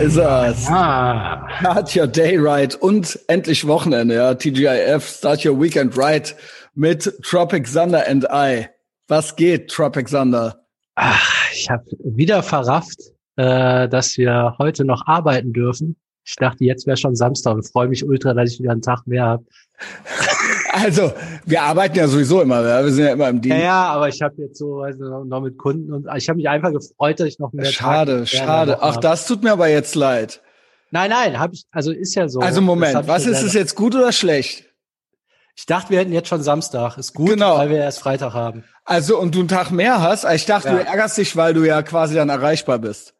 ist es. Ah. Start Your Day Right und endlich Wochenende, ja. TGIF, Start Your Weekend Right mit Tropic Thunder and I. Was geht, Tropic Thunder? Ach, ich habe wieder verrafft, äh, dass wir heute noch arbeiten dürfen. Ich dachte, jetzt wäre schon Samstag und freue mich ultra, dass ich wieder einen Tag mehr habe. Also, wir arbeiten ja sowieso immer, ja? wir sind ja immer im Dienst. Ja, ja, aber ich habe jetzt so also noch mit Kunden und ich habe mich einfach gefreut, dass ich noch mehr Schade, Tage schade. Ach, das tut mir aber jetzt leid. Nein, nein, habe ich, also ist ja so. Also Moment, was ist es jetzt gut oder schlecht? Ich dachte, wir hätten jetzt schon Samstag. Ist gut, Genau. weil wir erst Freitag haben. Also, und du einen Tag mehr hast? Ich dachte, Ja. du ärgerst dich, weil du ja quasi dann erreichbar bist.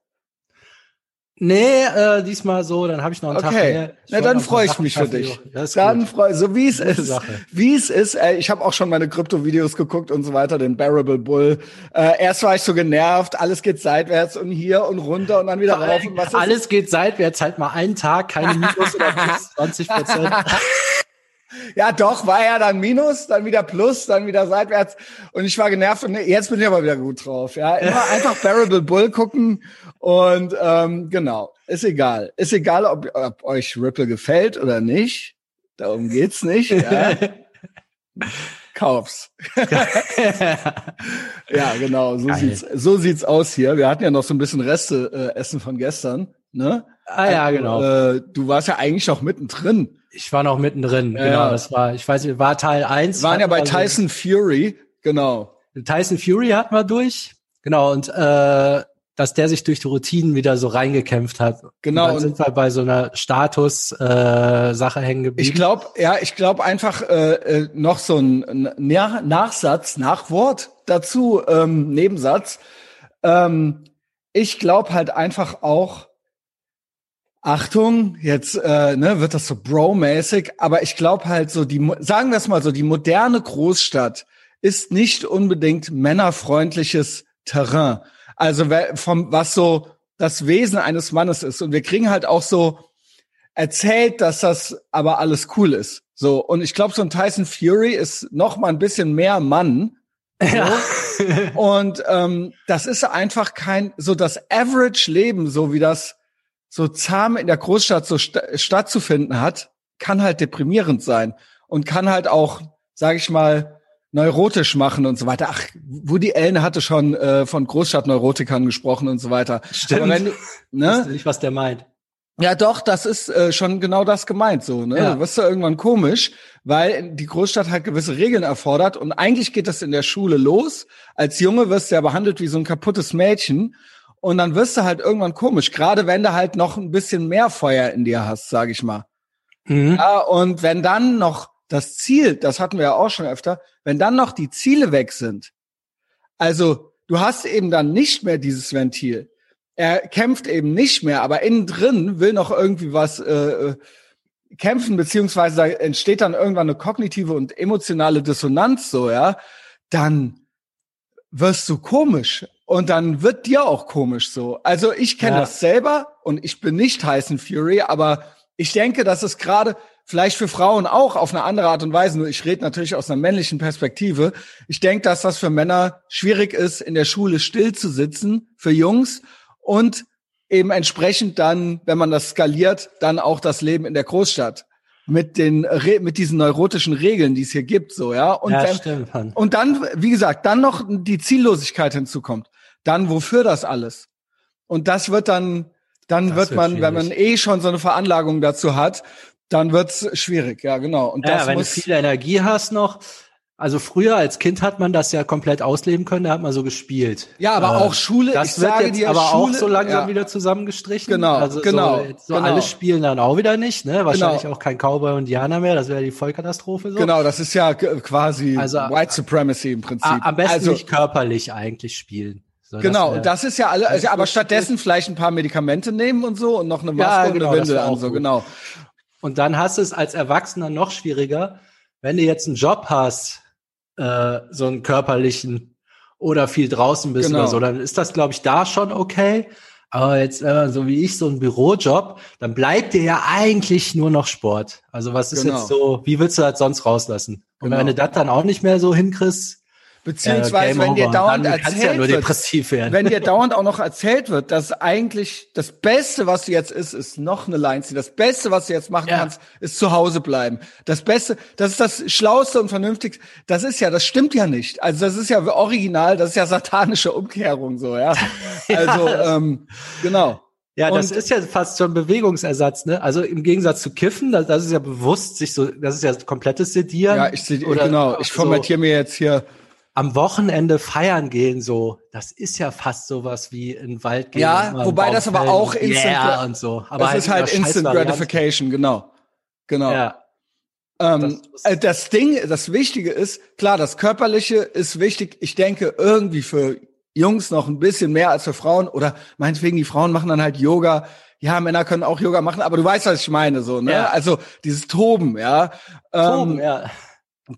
Nee, äh, diesmal so, dann habe ich noch einen Tag Okay, mehr. na wollte dann freue ich mich für dich. Dann gut. freu, so wie es ist, wie es ist. Äh, ich habe auch schon meine Krypto-Videos geguckt und so weiter, den Bearable Bull. Äh, erst war ich so genervt, alles geht seitwärts und hier und runter und dann wieder rauf und was ist Alles geht seitwärts, halt mal einen Tag, keine Minus oder plus 20 Prozent. Ja, doch, war ja dann Minus, dann wieder Plus, dann wieder seitwärts. Und ich war genervt und jetzt bin ich aber wieder gut drauf. Ja, immer einfach Bearable Bull gucken und ähm, genau, ist egal. Ist egal, ob, ob euch Ripple gefällt oder nicht. Darum geht's nicht. Ja. Kauf's. Ja, genau, so Geil. sieht's, so sieht's aus hier. Wir hatten ja noch so ein bisschen Reste äh, Essen von gestern, ne? ah ja, Also, genau. Äh, du warst ja eigentlich noch mittendrin. Ich war noch mittendrin, Ja, genau. Das war, ich weiß nicht, war Teil 1. Wir waren ja bei Tyson Fury, genau. Tyson Fury hatten wir durch. Genau, und äh, dass der sich durch die Routinen wieder so reingekämpft hat. Genau, Und dann sind wir bei so einer Status-Sache äh, Sache hängen geblieben. Ich glaube, ja, ich glaube einfach äh, äh, noch so ein Nach Nachsatz, Nachwort dazu, ähm, Nebensatz. Ähm, ich glaube halt einfach auch, Achtung, jetzt äh, ne, wird das so bro-mäßig, aber ich glaube halt so, die, sagen wir es mal so, die moderne Großstadt ist nicht unbedingt männerfreundliches Terrain. Also vom was so das Wesen eines Mannes ist. Und wir kriegen halt auch so erzählt, dass das aber alles cool ist. So und ich glaube, so ein Tyson Fury ist noch mal ein bisschen mehr Mann. ja. Und ähm, das ist einfach kein so das Average-Leben, so wie das so zahm in der Großstadt so sta stattzufinden hat, kann halt deprimierend sein und kann halt auch, sage ich mal, neurotisch machen und so weiter. Ach, Woody Allen hatte schon äh, von Großstadtneurotikern gesprochen und so weiter. Stimmt. Aber wenn du, Weißt ne? du nicht, was der meint. Ja, doch, das ist äh, schon genau das gemeint so, ne? Ja. Du wirst ja irgendwann komisch, weil die Großstadt halt gewisse Regeln erfordert und eigentlich geht das in der Schule los. Als Junge wirst du ja behandelt wie so ein kaputtes Mädchen und dann wirst du halt irgendwann komisch, gerade wenn du halt noch ein bisschen mehr Feuer in dir hast, sag ich mal. Mhm. Ja, und wenn dann noch das Ziel, das hatten wir ja auch schon öfter, wenn dann noch die Ziele weg sind, also du hast eben dann nicht mehr dieses Ventil. Er kämpft eben nicht mehr, aber innen drin will noch irgendwie was äh, äh, kämpfen, beziehungsweise da entsteht dann irgendwann eine kognitive und emotionale Dissonanz, so, ja, dann wirst du komisch. Und dann wird dir auch komisch so. Also ich kenne Ja. das selber und ich bin nicht Tyson Fury, aber ich denke, dass es gerade vielleicht für Frauen auch auf eine andere Art und Weise, nur ich rede natürlich aus einer männlichen Perspektive. Ich denke, dass das für Männer schwierig ist, in der Schule still zu sitzen, für Jungs und eben entsprechend dann, wenn man das skaliert, dann auch das Leben in der Großstadt mit den mit diesen neurotischen Regeln, die es hier gibt, so ja. Und ja, Mann. und dann, wie gesagt, dann noch die Ziellosigkeit hinzukommt. Dann wofür das alles? Und das wird dann, dann Das wird man, wenn man schwierig. eh schon so eine Veranlagung dazu hat, dann wird's schwierig. Ja, genau. Und das Ja, wenn du muss, viel Energie hast noch. Also früher als Kind hat man das ja komplett ausleben können, da hat man so gespielt. ja, aber Äh, auch Schule, Das ich wird sage jetzt dir, aber Schule, auch so langsam ja, wieder zusammengestrichen. Genau, also genau, So, so genau. alle spielen dann auch wieder nicht, ne? Wahrscheinlich Genau. auch kein Cowboy und Indianer mehr, das wäre die Vollkatastrophe so. Genau, das ist ja quasi Also, White Supremacy im Prinzip. Am besten also, nicht körperlich eigentlich spielen. So, Genau, und das ist ja alle, das also, aber stattdessen vielleicht ein paar Medikamente nehmen und so und noch eine Maske Ja, und genau, eine das Windel an, so gut. genau. Und dann hast du es als Erwachsener noch schwieriger, wenn du jetzt einen Job hast, äh, so einen körperlichen oder viel draußen bist Genau. oder so, dann ist das, glaube ich, da schon okay. Aber jetzt, äh, so wie ich, so ein Bürojob, dann bleibt dir ja eigentlich nur noch Sport. Also was ist Genau. jetzt so, wie willst du das sonst rauslassen? Und Genau. wenn du das dann auch nicht mehr so hinkriegst, Beziehungsweise, Ja, wenn dir dauernd ja erzählt nur wird, wenn dir dauernd auch noch erzählt wird, dass eigentlich das Beste, was du jetzt ist, ist noch eine Line ziehen. Das Beste, was du jetzt machen Ja. kannst, ist zu Hause bleiben. Das Beste, das ist das Schlauste und Vernünftigste. Das ist ja, das stimmt ja nicht. Also das ist ja original, das ist ja satanische Umkehrung so, ja. Also, ähm, genau. Ja, das Und- ist ja fast schon Bewegungsersatz, ne? Also im Gegensatz zu Kiffen, das, das ist ja bewusst sich so, das ist ja komplettes Sedieren. Ja, ich Oder genau, ich so formatiere mir jetzt hier. Am Wochenende feiern gehen, so, das ist ja fast sowas wie in den Wald gehen. Ja, wobei das aber auch Instant yeah und so. Aber das ist in halt Instant. Gratification, genau. Genau. Ja, Ähm, Das- das, das Ding, das Wichtige ist, klar, das Körperliche ist wichtig. Ich denke irgendwie für Jungs noch ein bisschen mehr als für Frauen oder meinetwegen die Frauen machen dann halt Yoga. Ja, Männer können auch Yoga machen, aber du weißt, was ich meine, so, ne? Ja. Also dieses Toben, ja. Toben, ähm, ja.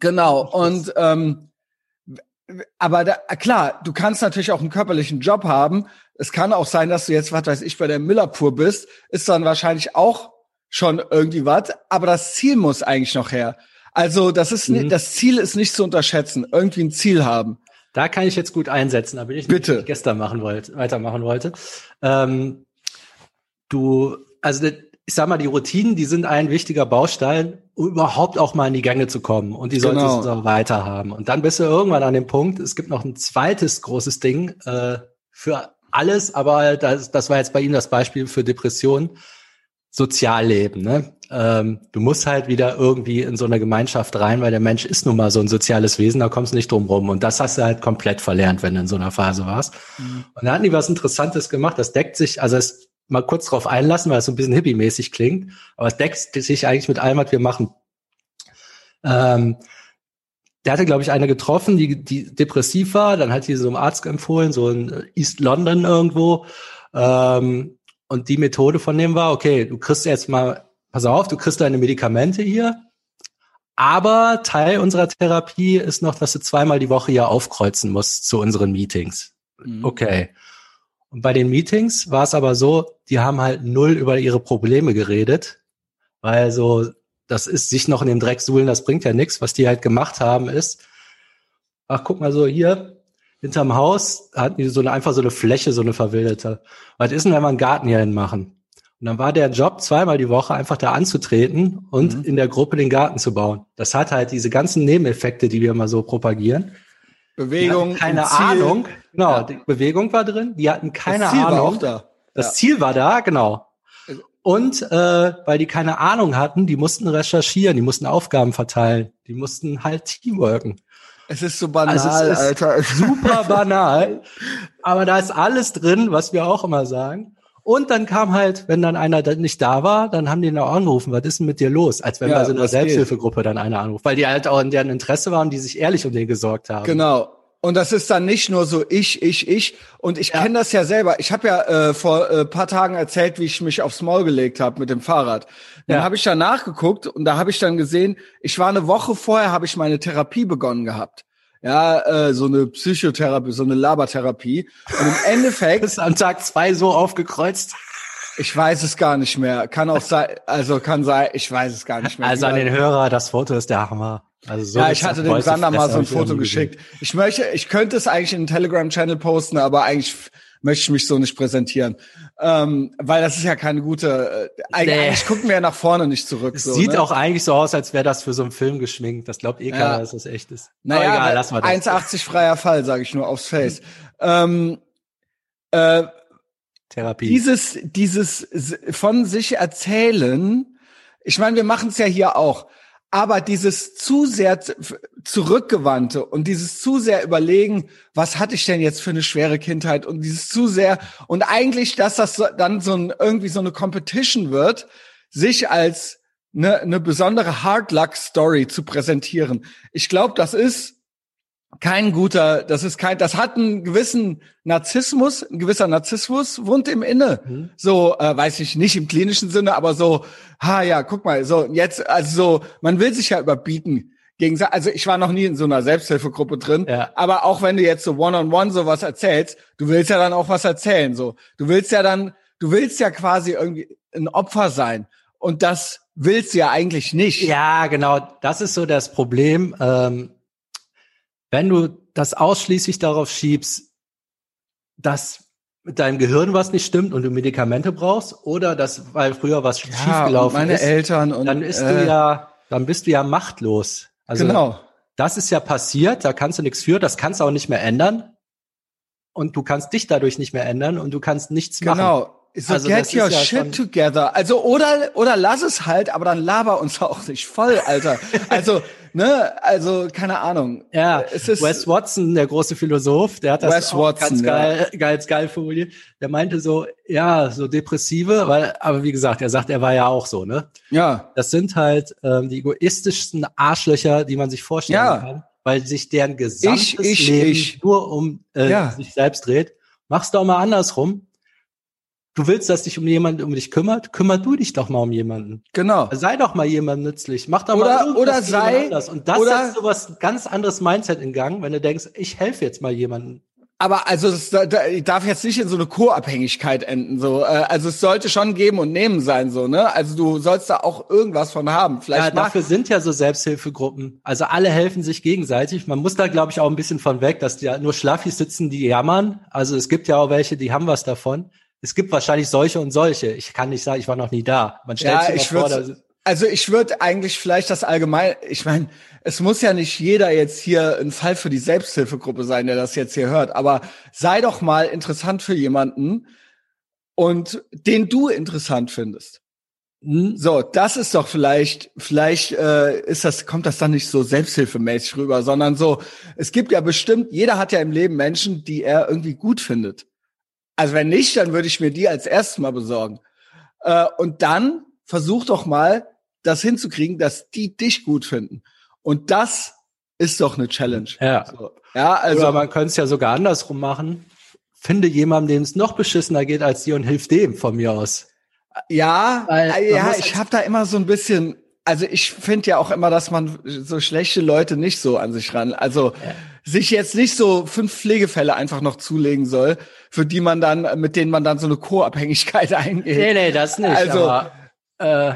Genau. Und ähm, aber da, klar, du kannst natürlich auch einen körperlichen Job haben. Es kann auch sein, dass du jetzt, was weiß ich, bei der Millerpur bist, ist dann wahrscheinlich auch schon irgendwie was, aber das Ziel muss eigentlich noch her. Also das ist Mhm. das Ziel ist nicht zu unterschätzen. Irgendwie ein Ziel haben. Da kann ich jetzt gut einsetzen, aber ich Bitte. nicht gestern machen wollte, weitermachen wollte. Ähm, du, also ich sag mal, die Routinen, die sind ein wichtiger Baustein, überhaupt auch mal in die Gänge zu kommen. Und die solltest Genau. du auch weiter haben. Und dann bist du irgendwann an dem Punkt, es gibt noch ein zweites großes Ding äh, für alles, aber das, das war jetzt bei Ihnen das Beispiel für Depressionen. Sozialleben, ne? Ähm, du musst halt wieder irgendwie in so eine Gemeinschaft rein, weil der Mensch ist nun mal so ein soziales Wesen, da kommst du nicht drum rum. Und das hast du halt komplett verlernt, wenn du in so einer Phase warst. Und da hatten die was Interessantes gemacht, das deckt sich, also es mal kurz drauf einlassen, weil es so ein bisschen hippie-mäßig klingt, aber es deckt sich eigentlich mit allem, was wir machen. Ähm, der hatte, glaube ich, eine getroffen, die, die depressiv war, dann hat die so einem Arzt empfohlen, so in East London irgendwo. Ähm, und die Methode von dem war, okay, du kriegst jetzt mal, pass auf, du kriegst deine Medikamente hier, aber Teil unserer Therapie ist noch, dass du zweimal die Woche hier aufkreuzen musst zu unseren Meetings. Mhm. Okay. Und bei den Meetings war es aber so, die haben halt null über ihre Probleme geredet, weil so, das ist sich noch in dem Dreck suhlen, das bringt ja nichts. Was die halt gemacht haben ist, ach guck mal so hier, hinterm Haus hatten die so eine, einfach so eine Fläche, so eine verwilderte. Was ist denn, wenn wir einen Garten hier hin machen? Und dann war der Job, zweimal die Woche einfach da anzutreten und Mhm. in der Gruppe den Garten zu bauen. Das hat halt diese ganzen Nebeneffekte, die wir immer so propagieren. Bewegung, keine. Ahnung. Genau, Ja. die Bewegung war drin. Die hatten keine das Ziel Ahnung. War auch da. Das Ja. Ziel war da, genau. Und äh, weil die keine Ahnung hatten, die mussten recherchieren, die mussten Aufgaben verteilen, die mussten halt teamworken. Es ist so banal, Also ist Alter. Super banal, aber da ist alles drin, was wir auch immer sagen. Und dann kam halt, wenn dann einer da nicht da war, dann haben die ihn auch angerufen, was ist denn mit dir los? Als wenn Ja, bei so einer was geht? Selbsthilfegruppe dann einer anruft, weil die halt auch in deren Interesse waren, die sich ehrlich um den gesorgt haben. Genau. Und das ist dann nicht nur so ich, ich, ich. Und ich Ja. kenne das ja selber. Ich habe ja äh, vor äh, paar Tagen erzählt, wie ich mich aufs Maul gelegt habe mit dem Fahrrad. Dann Ja. habe ich da nachgeguckt und da habe ich dann gesehen, ich war eine Woche vorher, habe ich meine Therapie begonnen gehabt. Ja, äh, so eine Psychotherapie, so eine Labertherapie. Und im Endeffekt, Ist an Tag zwei so aufgekreuzt. ich weiß es gar nicht mehr. Kann auch sein, also kann sein, ich weiß es gar nicht mehr. Also an den Hörer, das Foto ist der Hammer. Also so ja, ich hatte dem Sander mal so ein Foto geschickt. Ich möchte, ich könnte es eigentlich in den Telegram-Channel posten, aber eigentlich möchte ich mich so nicht präsentieren. Ähm, weil das ist ja keine gute, äh, eigentlich, Nee. eigentlich gucken wir ja nach vorne nicht zurück. So, sieht ne? auch eigentlich so aus, als wäre das für so einen Film geschminkt. Das glaubt eh keiner, Ja. dass das echt ist. naja, Aber egal, lassen wir das. 1,80 freier Fall, sage ich nur aufs Face. ähm, äh, Therapie. dieses, dieses von sich erzählen, ich meine, wir machen es ja hier auch, aber dieses zu sehr zurückgewandte und dieses zu sehr überlegen, was hatte ich denn jetzt für eine schwere Kindheit und dieses zu sehr und eigentlich, dass das dann so ein, irgendwie so eine Competition wird, sich als eine, eine besondere Hard Luck Story zu präsentieren. Ich glaube, das ist kein guter, das ist kein, das hat einen gewissen Narzissmus, ein gewisser Narzissmus wohnt im Inne. Mhm. So, äh, weiß ich nicht im klinischen Sinne, aber so, ha ja, guck mal, so jetzt, also so, man will sich ja überbieten. Gegen, also ich war noch nie in so einer Selbsthilfegruppe drin, Ja. aber auch wenn du jetzt so one-on-one sowas erzählst, du willst ja dann auch was erzählen, so. Du willst ja dann, du willst ja quasi irgendwie ein Opfer sein. Und das willst du ja eigentlich nicht. Ja, genau. Das ist so das Problem. Ähm, wenn du das ausschließlich darauf schiebst, dass mit deinem Gehirn was nicht stimmt und du Medikamente brauchst oder dass weil früher was Ja, schiefgelaufen meine ist, Eltern und dann bist äh, du ja, dann bist du ja machtlos. Also genau. das ist ja passiert, da kannst du nichts für, das kannst du auch nicht mehr ändern. Und du kannst dich dadurch nicht mehr ändern und du kannst nichts machen. Genau. So Also get your ja shit together. Also oder oder lass es halt, aber dann laber uns auch nicht voll, Alter. also ne, also keine Ahnung. Ja, es ist Wes Watson, der große Philosoph, der hat das Wes auch Watson, ganz ja. geil, ganz geil formuliert. Der meinte so, ja, so depressive, weil, aber wie gesagt, er sagt, er war ja auch so, ne? ja, Das sind halt ähm, die egoistischsten Arschlöcher, die man sich vorstellen Ja. kann, weil sich deren gesamtes Ich, ich, Leben ich. nur um äh, Ja. sich selbst dreht. Mach's doch mal andersrum. Du willst, dass dich um jemanden um dich kümmert, kümmer du dich doch mal um jemanden. genau. Sei doch mal jemandem nützlich. Mach doch Oder- mal irgendwas oder jemand sei- anders. Und das oder- setzt so was ganz anderes Mindset in Gang, wenn du denkst, ich helfe jetzt mal jemandem. Aber also es da, da, darf jetzt nicht in so eine Co-Abhängigkeit enden. So, äh, also es sollte schon geben und nehmen sein, so ne. Also du sollst da auch irgendwas von haben. Ja, Vielleicht mal, dafür sind ja so Selbsthilfegruppen. Also alle helfen sich gegenseitig. Man muss da, glaube ich, auch ein bisschen von weg, dass die ja nur Schlaffis sitzen, die jammern. Also es gibt ja auch welche, die haben was davon. Es gibt wahrscheinlich solche und solche. Ich kann nicht sagen, ich war noch nie da. Man stellt Ja, sich ich vor, würd- da, Also ich würde eigentlich vielleicht das allgemein, ich meine, es muss ja nicht jeder jetzt hier ein Fall für die Selbsthilfegruppe sein, der das jetzt hier hört, aber sei doch mal interessant für jemanden und den du interessant findest. Hm, So, das ist doch vielleicht, vielleicht äh, ist das, kommt das dann nicht so selbsthilfemäßig rüber, sondern so, es gibt ja bestimmt, jeder hat ja im Leben Menschen, die er irgendwie gut findet. Also wenn nicht, dann würde ich mir die als erstes mal besorgen. Äh, und dann versuch doch mal, das hinzukriegen, dass die dich gut finden. Und das ist doch eine Challenge. Ja. So, ja, also Oder man könnte es ja sogar andersrum machen. Finde jemanden, dem es noch beschissener geht als dir und hilf dem von mir aus. Ja, Weil äh, ja, ich jetzt- habe da immer so ein bisschen, also ich finde ja auch immer, dass man so schlechte Leute nicht so an sich ran, also sich jetzt nicht so fünf Pflegefälle einfach noch zulegen soll, für die man dann, mit denen man dann so eine Co-Abhängigkeit eingeht. Nee, nee, das nicht. Also, aber, äh,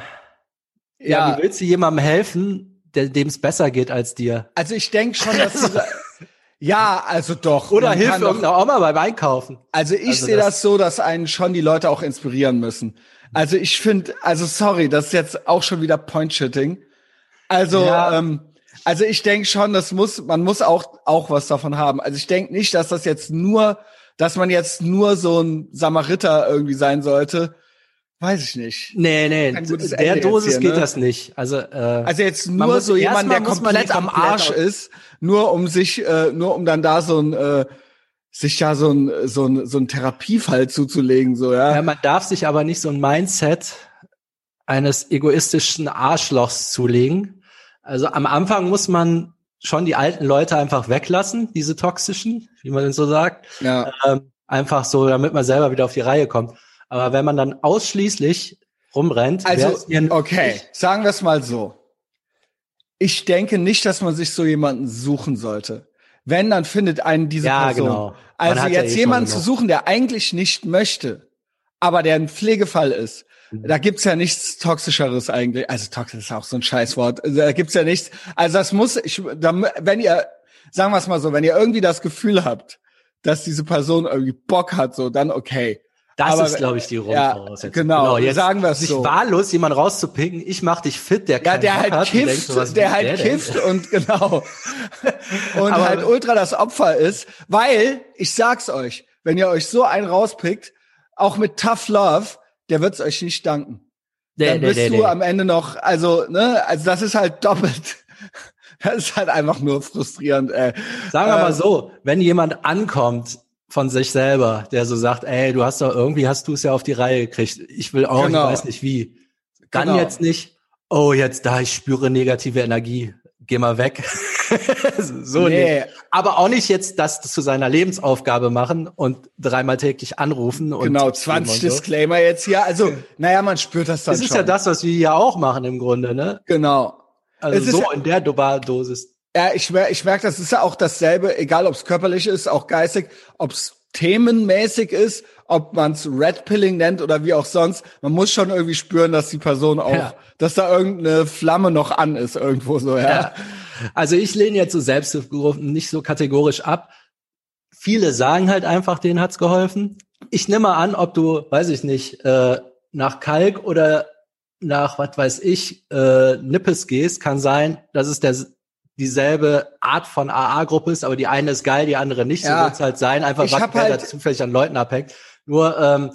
ja, wie willst du jemandem helfen, dem es besser geht als dir? also ich denke schon, dass diese, ja, also doch. Oder hilf irgendeiner Oma beim Einkaufen. Also ich Also sehe das- das so, dass einen schon die Leute auch inspirieren müssen. Also ich finde, also sorry, das ist jetzt auch schon wieder Point-Shitting. Also, Ja. ähm, also ich denke schon, das muss, man muss auch auch was davon haben. Also ich denke nicht, dass das jetzt nur, dass man jetzt nur so ein Samariter irgendwie sein sollte. Weiß ich nicht. Nee, nee, gutes der Ende Dosis hier, geht ne? das nicht. Also, äh, Also jetzt nur muss- so jemand, der komplett die am komplett Arsch ist, nur um sich, äh, nur um dann da so ein, äh, sich ja so ein, so ein, so ein Therapiefall zuzulegen, so, ja. ja, man darf sich aber nicht so ein Mindset eines egoistischen Arschlochs zulegen. Also am Anfang muss man schon die alten Leute einfach weglassen, diese toxischen, wie man so sagt. Ja. Ähm, einfach so, damit man selber wieder auf die Reihe kommt. Aber wenn man dann ausschließlich rumrennt, Also, okay, sagen wir es mal so. Ich denke nicht, dass man sich so jemanden suchen sollte. Wenn, dann findet einen diese Ja, Person. genau. Man Also hat ja jetzt eh jemanden zu suchen, der eigentlich nicht möchte, aber der ein Pflegefall ist. Da gibt's ja nichts Toxischeres eigentlich. Also toxisch ist auch so ein Scheißwort. Also Da gibt's ja nichts. Also das muss, ich, wenn ihr, sagen wir es mal so, wenn ihr irgendwie das Gefühl habt, dass diese Person irgendwie Bock hat, so, dann okay. Das Aber- ist, glaube ich, die Ja, Grundvoraussetzung. genau, sagen wir's sich so. wahllos jemand rauszupicken, ich mach dich fit, der Ja, keinen der halt hat kifft, denkt so, der halt denn? kifft und genau. und Aber- halt ultra das Opfer ist, weil, ich sag's euch, wenn ihr euch so einen rauspickt, auch mit Tough Love, der wird's euch nicht danken. Nee, Dann nee, bist nee, du am Ende noch, also, ne, also das ist halt doppelt. Das ist halt einfach nur frustrierend, ey. Sagen wir Äh, mal so, wenn jemand ankommt von sich selber, der so sagt, ey, du hast doch irgendwie hast du es ja auf die Reihe gekriegt. Ich will auch, Genau. ich weiß nicht wie. Dann Genau. jetzt nicht, oh, jetzt da, ich spüre negative Energie. Geh mal weg. so Nee. nicht. Aber auch nicht jetzt das zu seiner Lebensaufgabe machen und dreimal täglich anrufen und Genau, 20 und so. Disclaimer jetzt hier. Also, naja, man spürt das dann Das ist schon. ja das, was wir hier auch machen im Grunde, ne? Genau. Also Es ist so ja- in der Dosis. Ja, ich merke, ich merk, das ist ja auch dasselbe, egal ob es körperlich ist, auch geistig, ob es themenmäßig ist, ob man es Red Pilling nennt oder wie auch sonst. Man muss schon irgendwie spüren, dass die Person auch, Ja. dass da irgendeine Flamme noch an ist irgendwo so, ja. Ja. Also ich lehne jetzt so Selbsthilfegruppen nicht so kategorisch ab. Viele sagen halt einfach, denen hat's geholfen. Ich nehme mal an, ob du, weiß ich nicht, äh, nach Kalk oder nach, was weiß ich, äh, Nippes gehst, kann sein, dass es der dieselbe Art von AA-Gruppe ist, aber die eine ist geil, die andere nicht. Ja. So wird's halt sein, einfach was halt zufällig an Leuten abhängt. Nur ähm,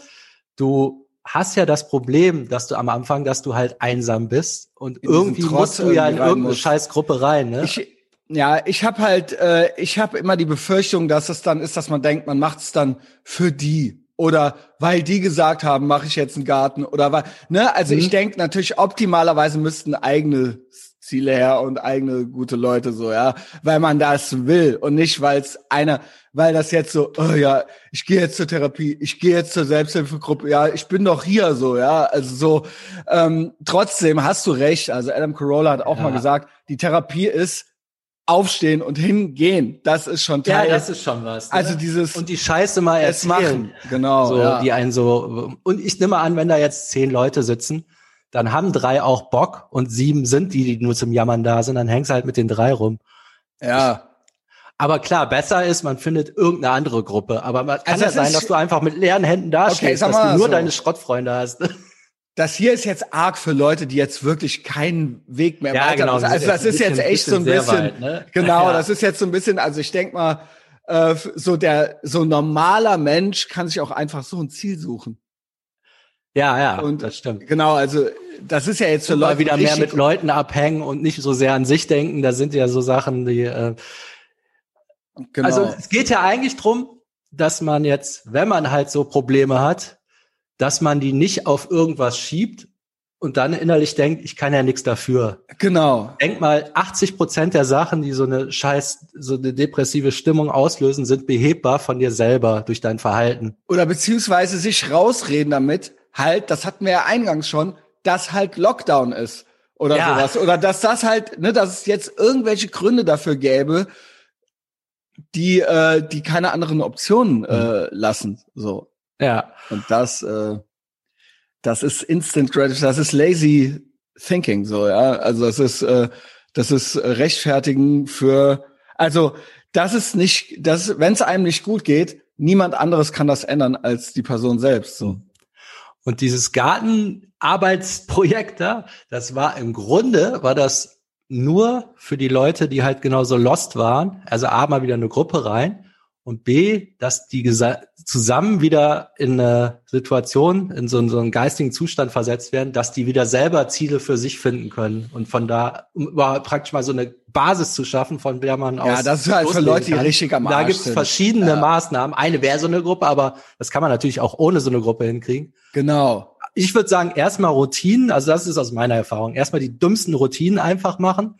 du hast ja das Problem, dass du am Anfang, dass du halt einsam bist und irgendwie musst du ja in irgendeine musst. scheiß Gruppe rein. Ne? Ich, ja, ich habe halt, äh, ich habe immer die Befürchtung, dass es dann ist, dass man denkt, man macht es dann für die oder weil die gesagt haben, mache ich jetzt einen Garten oder weil, ne, also mhm. ich denke natürlich optimalerweise müssten eigene Ziele her und eigene gute Leute so, ja, weil man das will und nicht, weil es einer, weil das jetzt so, oh ja, ich gehe jetzt zur Therapie, ich gehe jetzt zur Selbsthilfegruppe, ja, ich bin doch hier so, ja, also so, ähm, trotzdem hast du recht, also Adam Carolla hat auch ja. mal gesagt, die Therapie ist aufstehen und hingehen, das ist schon Teil. Ja, das ist schon was. Ne? Also dieses und die Scheiße mal erzählen, machen, genau, so, ja. die einen so und ich nehme an, wenn da jetzt zehn Leute sitzen dann haben drei auch Bock und sieben sind die, die nur zum Jammern da sind, dann hängst du halt mit den drei rum. Ja. Aber klar, besser ist, man findet irgendeine andere Gruppe. Aber man kann also ja sein, dass du einfach mit leeren Händen dastehst, okay, dass du nur so. deine Schrottfreunde hast. Das hier ist jetzt arg für Leute, die jetzt wirklich keinen Weg mehr ja, weiter. Genau, also das ist jetzt echt so ein bisschen, weit, ne? genau, ja. das ist jetzt so ein bisschen, also ich denk mal, äh, so der so normaler Mensch kann sich auch einfach so ein Ziel suchen. Ja, ja, und das stimmt. Genau, also das ist ja jetzt für Leute wieder mehr mit Leuten abhängen und nicht so sehr an sich denken. Da sind ja so Sachen, die. Äh, genau. Also es geht ja eigentlich drum, dass man jetzt, wenn man halt so Probleme hat, dass man die nicht auf irgendwas schiebt und dann innerlich denkt, ich kann ja nichts dafür. Genau. Denk mal, 80 Prozent der Sachen, die so eine scheiß, so eine depressive Stimmung auslösen, sind behebbar von dir selber durch dein Verhalten. Oder beziehungsweise sich rausreden damit, halt, das hatten wir ja eingangs schon, dass halt Lockdown ist oder ja. sowas. Oder dass das halt, ne, dass es jetzt irgendwelche Gründe dafür gäbe, die, äh, die keine anderen Optionen äh, mhm. lassen. So. Ja. Und das, äh, das ist Instant Gratification, das ist lazy thinking, so, ja. Also das ist, äh, das ist rechtfertigen für, also das ist nicht, das, wenn es einem nicht gut geht, niemand anderes kann das ändern als die Person selbst. So. Und dieses Gartenarbeitsprojekt da, das war im Grunde, war das nur für die Leute, die halt genauso lost waren. Also A, mal wieder eine Gruppe rein und B, dass die zusammen wieder in eine Situation, in so, so einen geistigen Zustand versetzt werden, dass die wieder selber Ziele für sich finden können und von da, um praktisch mal so eine Basis zu schaffen, von der man aus. Ja, das ist halt für Leute, die richtig am Arsch Da gibt's verschiedene ja. Maßnahmen. Eine wäre so eine Gruppe, aber das kann man natürlich auch ohne so eine Gruppe hinkriegen. Genau. Ich würde sagen, erstmal Routinen, also das ist aus meiner Erfahrung, erstmal die dümmsten Routinen einfach machen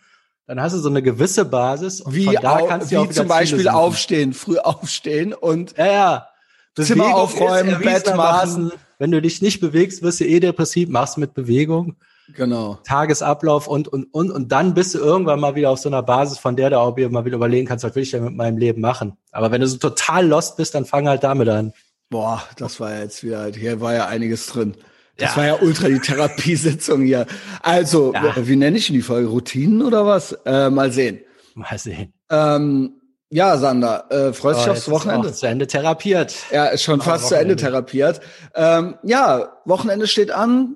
dann hast du so eine gewisse Basis. Und wie von da kannst du wie zum Beispiel aufstehen, früh aufstehen und ja, ja. Zimmer aufräumen, Bett machen. Wenn du dich nicht bewegst, wirst du eh depressiv, machst mit Bewegung. Genau. Tagesablauf und, und, und, und dann bist du irgendwann mal wieder auf so einer Basis, von der du auch mal wieder überlegen kannst, was will ich denn mit meinem Leben machen. Aber wenn du so total lost bist, dann fang halt damit an. Boah, das war jetzt wieder, hier war ja einiges drin. Das ja. war ja ultra die Therapiesitzung hier. Also, ja. wie nenne ich denn die Folge? Routinen oder was? Äh, mal sehen. Mal sehen. Ähm, ja, Sander, äh, freust dich oh, aufs Wochenende? Ist zu Ende therapiert. Ja, ist schon oh, fast Wochenende. zu Ende therapiert. Ähm, ja, Wochenende steht an.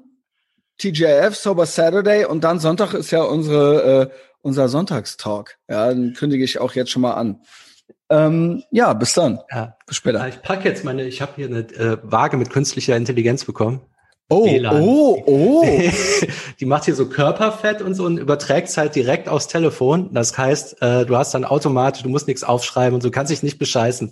TJF, Sober Saturday und dann Sonntag ist ja unsere äh, unser Sonntagstalk. Ja, den kündige ich auch jetzt schon mal an. Ähm, ja, bis dann. Ja. Bis später. Ich packe jetzt meine, ich habe hier eine äh, Waage mit künstlicher Intelligenz bekommen. Oh, WLAN. oh, oh. die macht hier so Körperfett und so und überträgt es halt direkt aufs Telefon. Das heißt, äh, du hast dann automatisch, du musst nichts aufschreiben und so kannst dich nicht bescheißen.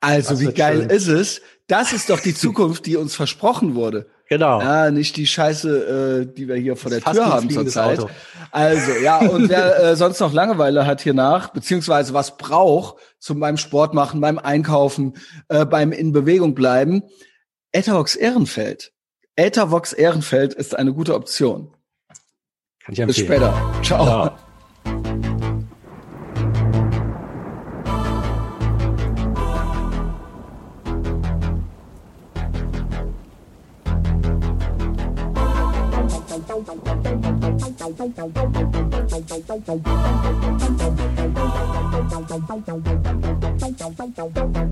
Also, das wie geil schön. ist es? Das ist doch die Zukunft, die uns versprochen wurde. Genau. Ja, nicht die Scheiße, äh, die wir hier vor der Tür haben zurzeit. Also, ja, und wer äh, sonst noch Langeweile hat hier nach, beziehungsweise was braucht zum beim Sport machen, beim Einkaufen, äh, beim in Bewegung bleiben, Etherbox Ehrenfeld. Ethervox Ehrenfeld ist eine gute Option. Kann ich empfehlen. Bis später. Ciao. Ciao. Thank you.